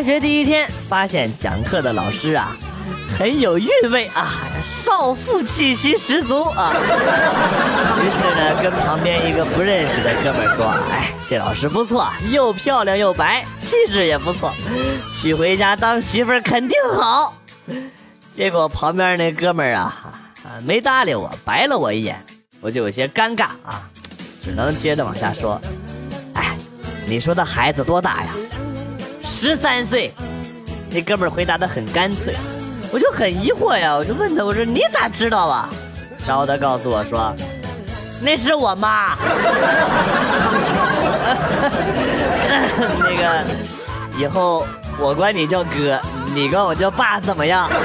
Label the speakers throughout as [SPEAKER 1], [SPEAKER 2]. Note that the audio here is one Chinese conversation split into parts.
[SPEAKER 1] 开学第一天，发现讲课的老师啊，很有韵味啊，少妇气息十足啊。于是呢，跟旁边一个不认识的哥们说：“哎，这老师不错，又漂亮又白，气质也不错，娶回家当媳妇肯定好。”结果旁边那哥们儿啊，没搭理我，白了我一眼，我就有些尴尬啊，只能接着往下说：“哎，你说的孩子多大呀？”十三岁，那哥们儿回答的很干脆，我就很疑惑呀，我就问他，我说你咋知道啊？然后他告诉我说，那是我妈。那个，以后我管你叫哥，你管我叫爸，怎么样？出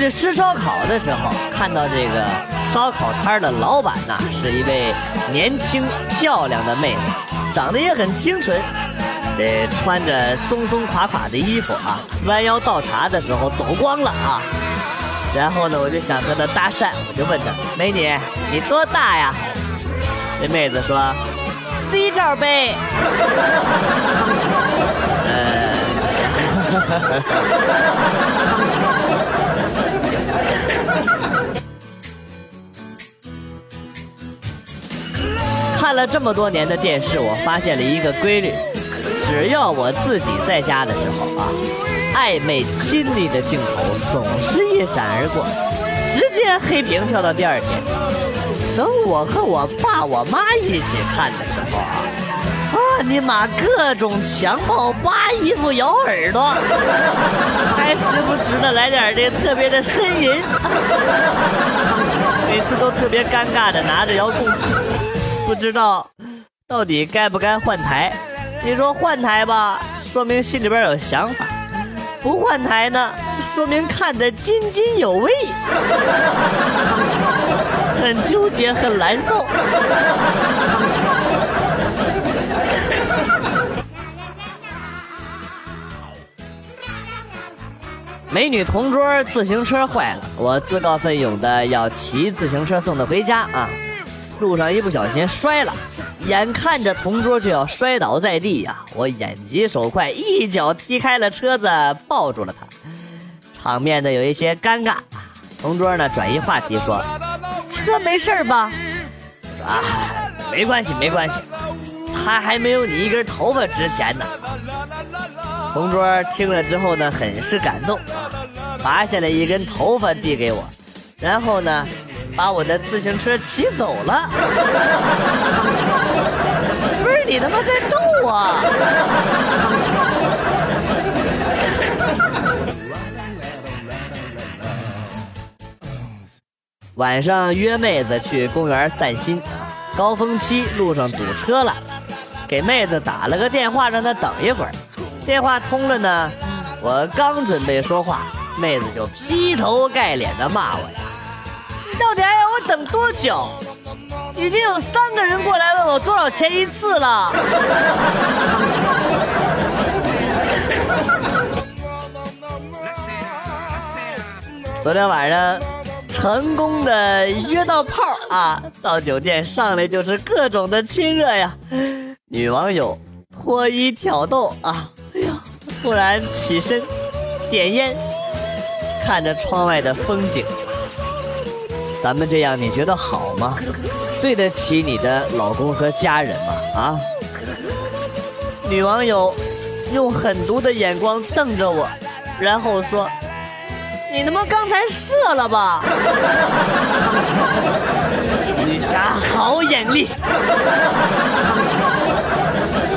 [SPEAKER 1] 去吃烧烤的时候，看到这个烧烤摊的老板呐，是一位年轻漂亮的妹子，长得也很清纯，这穿着松松垮垮的衣服啊，弯腰倒茶的时候走光了啊。然后呢，我就想和她搭讪，我就问她：“美女，你多大呀？”这妹子说：“C 罩杯。”看了这么多年的电视，我发现了一个规律：只要我自己在家的时候啊，暧昧亲昵的镜头总是一闪而过，直接黑屏跳到第二天。等我和我爸我妈一起看的时候啊，啊你妈各种强暴、扒衣服、咬耳朵，还时不时的来点这特别的呻吟，每次都特别尴尬的拿着遥控器。不知道到底该不该换台？你说换台吧，说明心里边有想法；不换台呢，说明看得津津有味，很纠结，很难受。美女同桌自行车坏了，我自告奋勇的要骑自行车送她回家啊。路上一不小心摔了，眼看着同桌就要摔倒在地呀，我眼疾手快，一脚踢开了车子，抱住了他，场面呢有一些尴尬。同桌呢转移话题说：“车没事吧？”说啊，没关系，没关系，他还没有你一根头发值钱呢。同桌听了之后呢，很是感动，拔下来一根头发递给我，然后呢。把我的自行车骑走了，不是你他妈在逗我！晚上约妹子去公园散心，高峰期路上堵车了，给妹子打了个电话让她等一会儿。电话通了呢，我刚准备说话，妹子就劈头盖脸的骂我呀。到底还要我等多久？已经有三个人过来问我多少钱一次了。昨天晚上成功的约到炮啊，到酒店上来就是各种的亲热呀。女网友脱衣挑逗啊，哎呀，突然起身点烟，看着窗外的风景。咱们这样你觉得好吗？对得起你的老公和家人吗？啊！女网友用狠毒的眼光瞪着我，然后说：“你他妈刚才射了吧？” 女侠好眼力！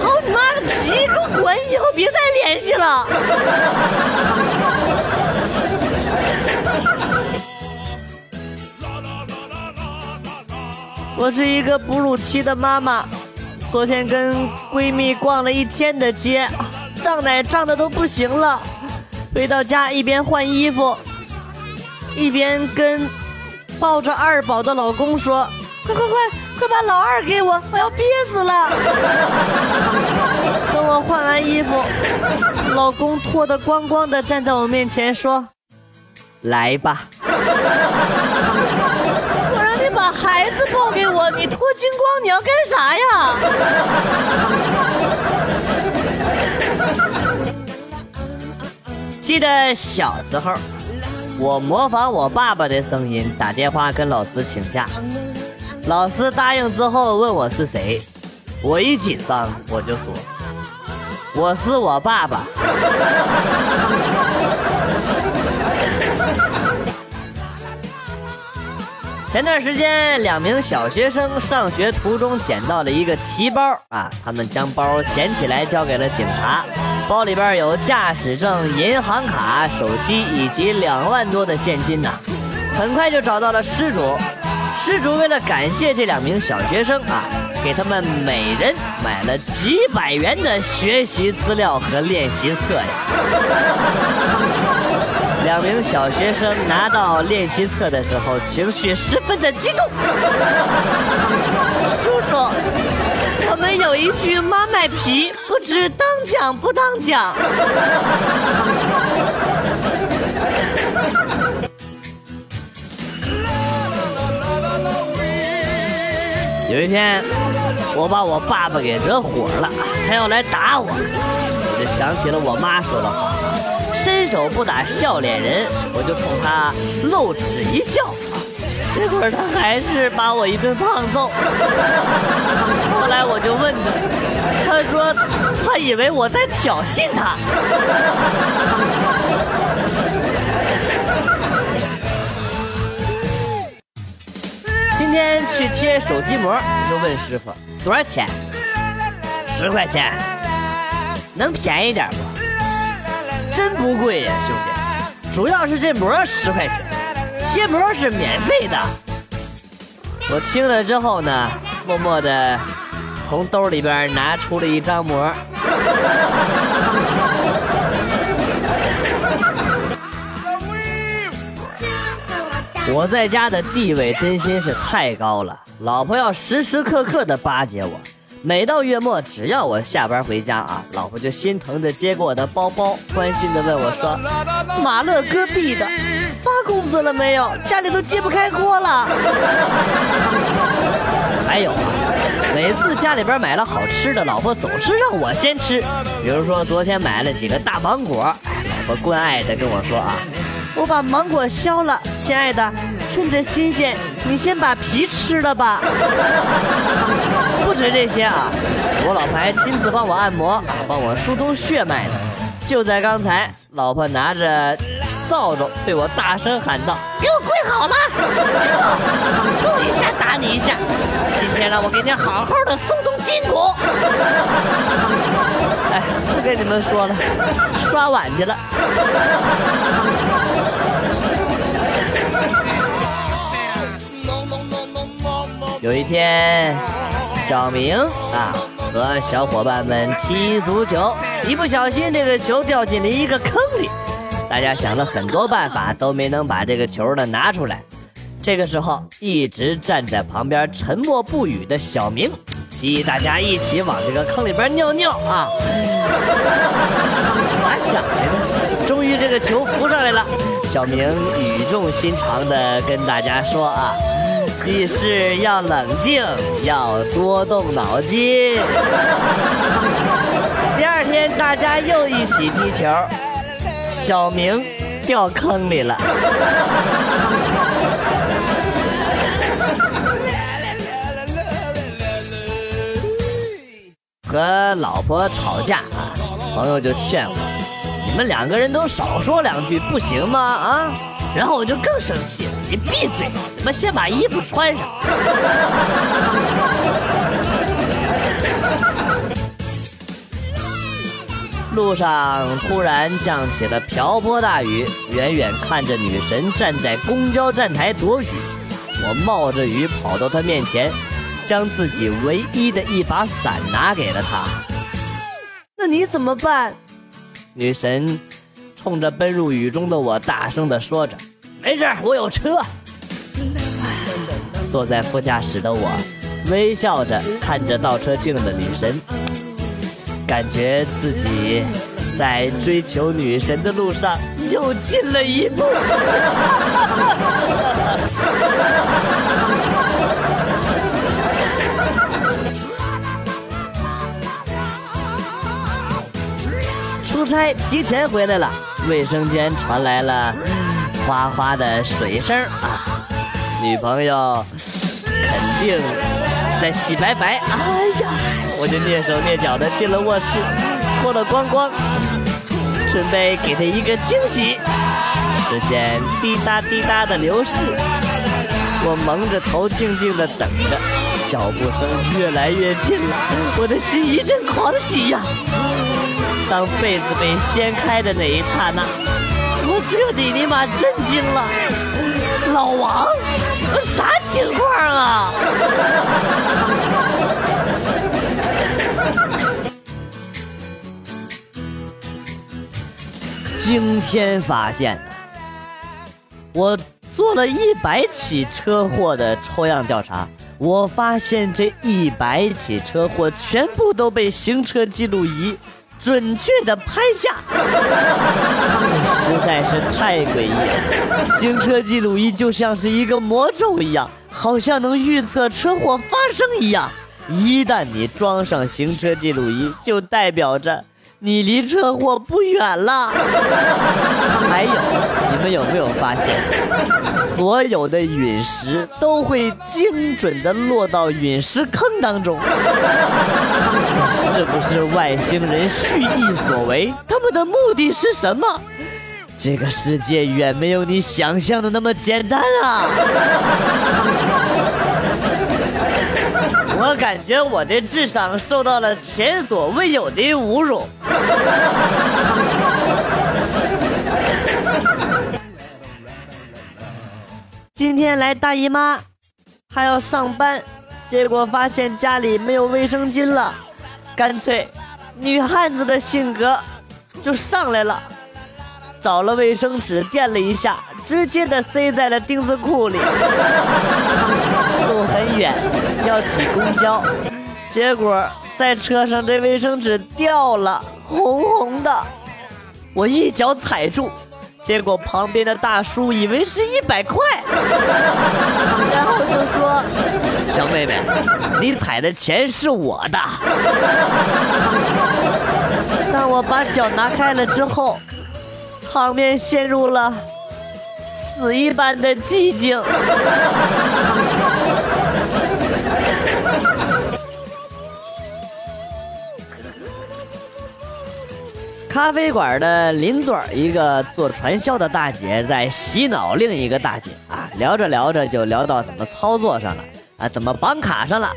[SPEAKER 1] 好你妈个逼，给我滚！以后别再联系了。我是一个哺乳期的妈妈，昨天跟闺蜜逛了一天的街，胀奶胀的都不行了。回到家一边换衣服，一边跟抱着二宝的老公说：“快快快，快把老二给我，我要憋死了。”等我换完衣服，老公脱得光光的站在我面前说：“来吧。我让你把孩子抱给我，你脱精光，你要干啥呀？记得小时候，我模仿我爸爸的声音打电话跟老师请假，老师答应之后问我是谁，我一紧张我就说我是我爸爸。前段时间，两名小学生上学途中捡到了一个提包啊，他们将包捡起来交给了警察，包里边有驾驶证、银行卡、手机以及两万多的现金呐。很快就找到了失主，失主为了感谢这两名小学生啊，给他们每人买了几百元的学习资料和练习册呀。两名小学生拿到练习册的时候，情绪十分的激动。叔叔，我们有一句妈卖皮，不知当讲不当讲。有一天，我把我爸爸给惹火了，他要来打我，我就想起了我妈说的话。伸手不打笑脸人，我就冲他露齿一笑，结果他还是把我一顿胖揍。后来我就问他，他说他以为我在挑衅他。今天去贴手机膜，就问师傅多少钱？十块钱，能便宜点不？真不贵呀，兄弟，主要是这膜十块钱，贴膜是免费的。我听了之后呢，默默的从兜里边拿出了一张膜。我在家的地位真心是太高了，老婆要时时刻刻的巴结我。每到月末，只要我下班回家啊，老婆就心疼的接过我的包包，关心的问我说：“马乐戈壁的，发工资了没有？家里都揭不开锅了。”还有啊，每次家里边买了好吃的，老婆总是让我先吃。比如说昨天买了几个大芒果，老婆关爱的跟我说啊：“我把芒果削了，亲爱的，趁着新鲜，你先把皮吃了吧。”不止这些啊，我老婆还亲自帮我按摩啊，帮我疏通血脉呢。就在刚才，老婆拿着扫帚对我大声喊道：“给我跪好了，动一下打你一下。今天让我给你好好的松松筋骨。”哎，不跟你们说了，刷碗去了。有一天。小明啊，和小伙伴们踢足球，一不小心这个球掉进了一个坑里。大家想了很多办法，都没能把这个球呢拿出来。这个时候，一直站在旁边沉默不语的小明，提议大家一起往这个坑里边尿尿啊。咋想的呢？终于这个球浮上来了，小明语重心长的跟大家说啊。遇事要冷静，要多动脑筋。第二天，大家又一起踢球，小明掉坑里了。和老婆吵架啊，朋友就劝我：“你们两个人都少说两句，不行吗？啊？”然后我就更生气了，你闭嘴！怎么先把衣服穿上？路上突然降起了瓢泼大雨，远远看着女神站在公交站台躲雨，我冒着雨跑到她面前，将自己唯一的一把伞拿给了她。那你怎么办？女神。冲着奔入雨中的我大声地说着：“没事，我有车。”坐在副驾驶的我，微笑着看着倒车镜的女神，感觉自己在追求女神的路上又进了一步。出差提前回来了，卫生间传来了哗哗的水声啊！女朋友肯定在洗白白。哎呀，我就蹑手蹑脚的进了卧室，脱了光光，准备给他一个惊喜。时间滴答滴答的流逝，我蒙着头静静的等着，脚步声越来越近了，我的心一阵狂喜呀！当被子被掀开的那一刹那，我彻底尼玛震惊了。老王，这啥情况啊？惊天发现，我做了一百起车祸的抽样调查，我发现这一百起车祸全部都被行车记录仪。准确的拍下，这实在是太诡异了。行车记录仪就像是一个魔咒一样，好像能预测车祸发生一样。一旦你装上行车记录仪，就代表着你离车祸不远了。还有，你们有没有发现，所有的陨石都会精准的落到陨石坑当中？这是不是外星人蓄意所为？他们的目的是什么？这个世界远没有你想象的那么简单啊！我感觉我的智商受到了前所未有的侮辱。天来大姨妈，还要上班，结果发现家里没有卫生巾了。干脆，女汉子的性格就上来了，找了卫生纸垫了一下，直接的塞在了丁字裤里。路很远，要挤公交，结果在车上这卫生纸掉了，红红的，我一脚踩住。结果旁边的大叔以为是一百块，然后就说：“小妹妹，你踩的钱是我的。”当我把脚拿开了之后，场面陷入了死一般的寂静。咖啡馆的邻座一个做传销的大姐在洗脑另一个大姐啊，聊着聊着就聊到怎么操作上了啊，怎么绑卡上了。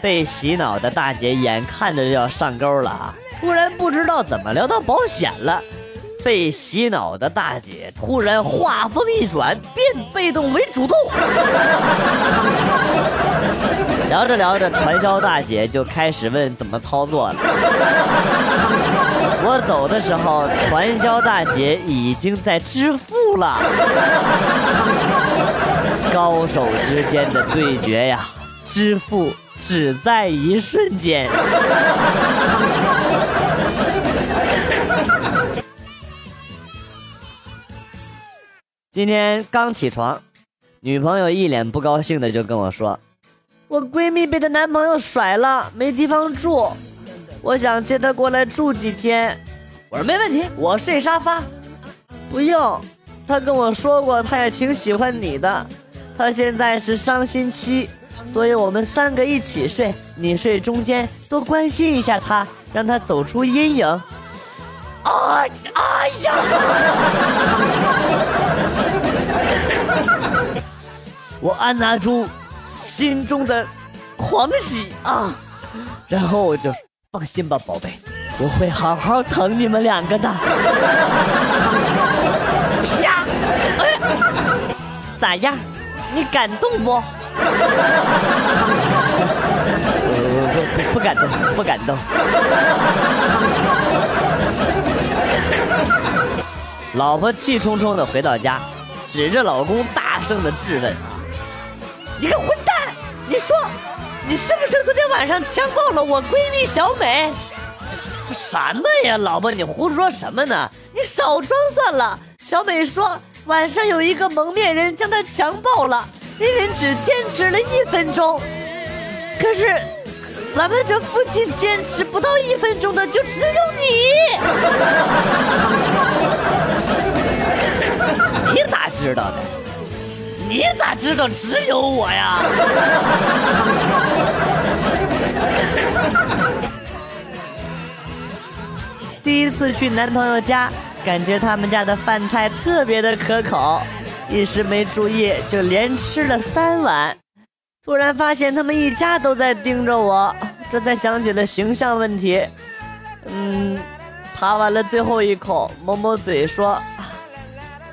[SPEAKER 1] 被洗脑的大姐眼看着就要上钩了啊，突然不知道怎么聊到保险了。被洗脑的大姐突然话锋一转，变被动为主动。聊着聊着，传销大姐就开始问怎么操作了。我走的时候，传销大姐已经在支付了。高手之间的对决呀，支付只在一瞬间。今天刚起床，女朋友一脸不高兴的就跟我说：“我闺蜜被她男朋友甩了，没地方住。”我想接他过来住几天，我说没问题，我睡沙发。不用，他跟我说过，他也挺喜欢你的。他现在是伤心期，所以我们三个一起睡，你睡中间，多关心一下他，让他走出阴影。啊，哎呀！我按捺住心中的狂喜啊，然后我就。放心吧，宝贝，我会好好疼你们两个的。啪！咋样？你感动不？不不不感动，不感动。老婆气冲冲的回到家，指着老公大声的质问：“你个混蛋，你说！”你是不是昨天晚上强暴了我闺蜜小美？什么呀，老婆，你胡说什么呢？你少装算了，小美说晚上有一个蒙面人将她强暴了，那人只坚持了一分钟。可是咱们这附近坚持不到一分钟的就只有你。你咋知道的？你咋知道只有我呀？第一次去男朋友家，感觉他们家的饭菜特别的可口，一时没注意就连吃了三碗。突然发现他们一家都在盯着我，这才想起了形象问题。嗯，扒完了最后一口，抹抹嘴说：“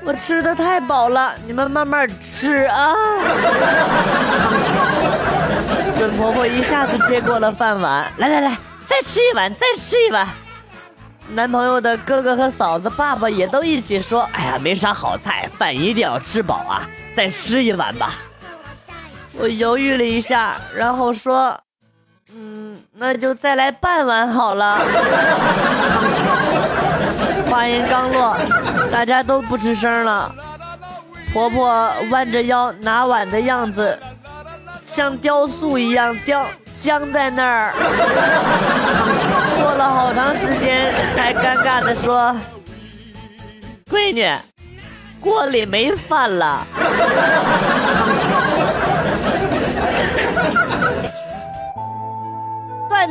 [SPEAKER 1] 我吃的太饱了，你们慢慢吃啊。”准婆婆一下子接过了饭碗，来来来，再吃一碗，再吃一碗。男朋友的哥哥和嫂子、爸爸也都一起说：“哎呀，没啥好菜，饭一定要吃饱啊，再吃一碗吧。”我犹豫了一下，然后说：“嗯，那就再来半碗好了。”话音刚落，大家都不吱声了。婆婆弯着腰拿碗的样子，像雕塑一样雕。僵在那儿，过了好长时间才尴尬地说：“闺女，锅里没饭了。”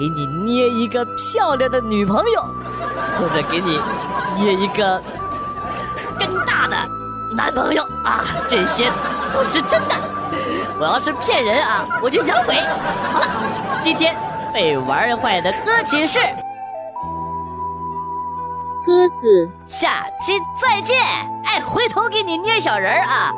[SPEAKER 1] 给你捏一个漂亮的女朋友，或者给你捏一个更大的男朋友啊，这些都是真的。我要是骗人啊，我就养鬼。好了，今天被玩坏的歌曲是
[SPEAKER 2] 鸽子。
[SPEAKER 1] 下期再见，哎，回头给你捏小人儿啊。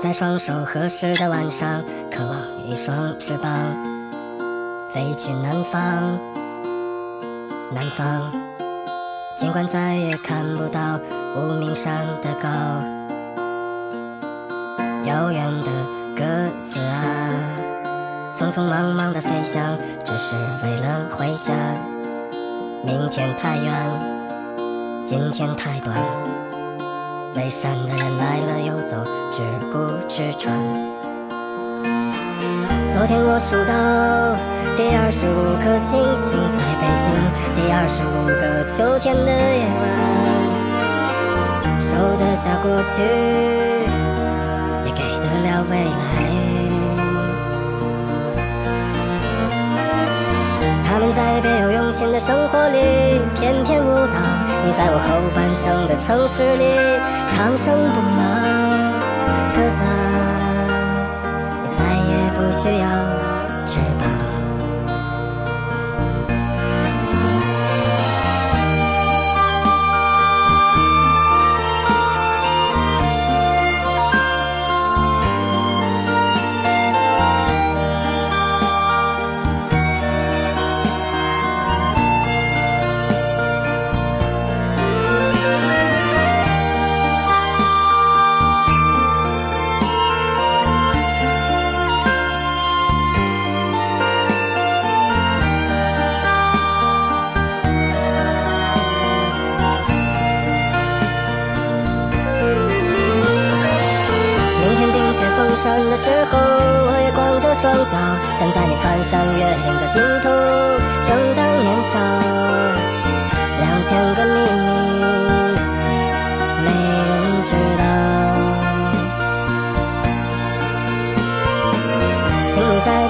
[SPEAKER 3] 在双手合十的晚上，渴望一双翅膀，飞去南方。南方，尽管再也看不到无名山的高。遥远的鸽子啊，匆匆忙忙的飞翔，只是为了回家。明天太远，今天太短。背山的人来了又走，只顾吃穿。昨天我数到第二十五颗星星，在北京第二十五个秋天的夜晚，收得下过去，也给得了未来。他们在别有用心的生活里翩翩舞蹈，你在我后半生的城市里长生不老。鸽子，你再也不需要翅膀。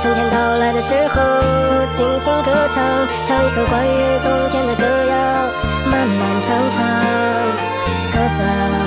[SPEAKER 3] 春天到来的时候轻轻歌唱唱一首关于冬天的歌谣漫漫长长鸽子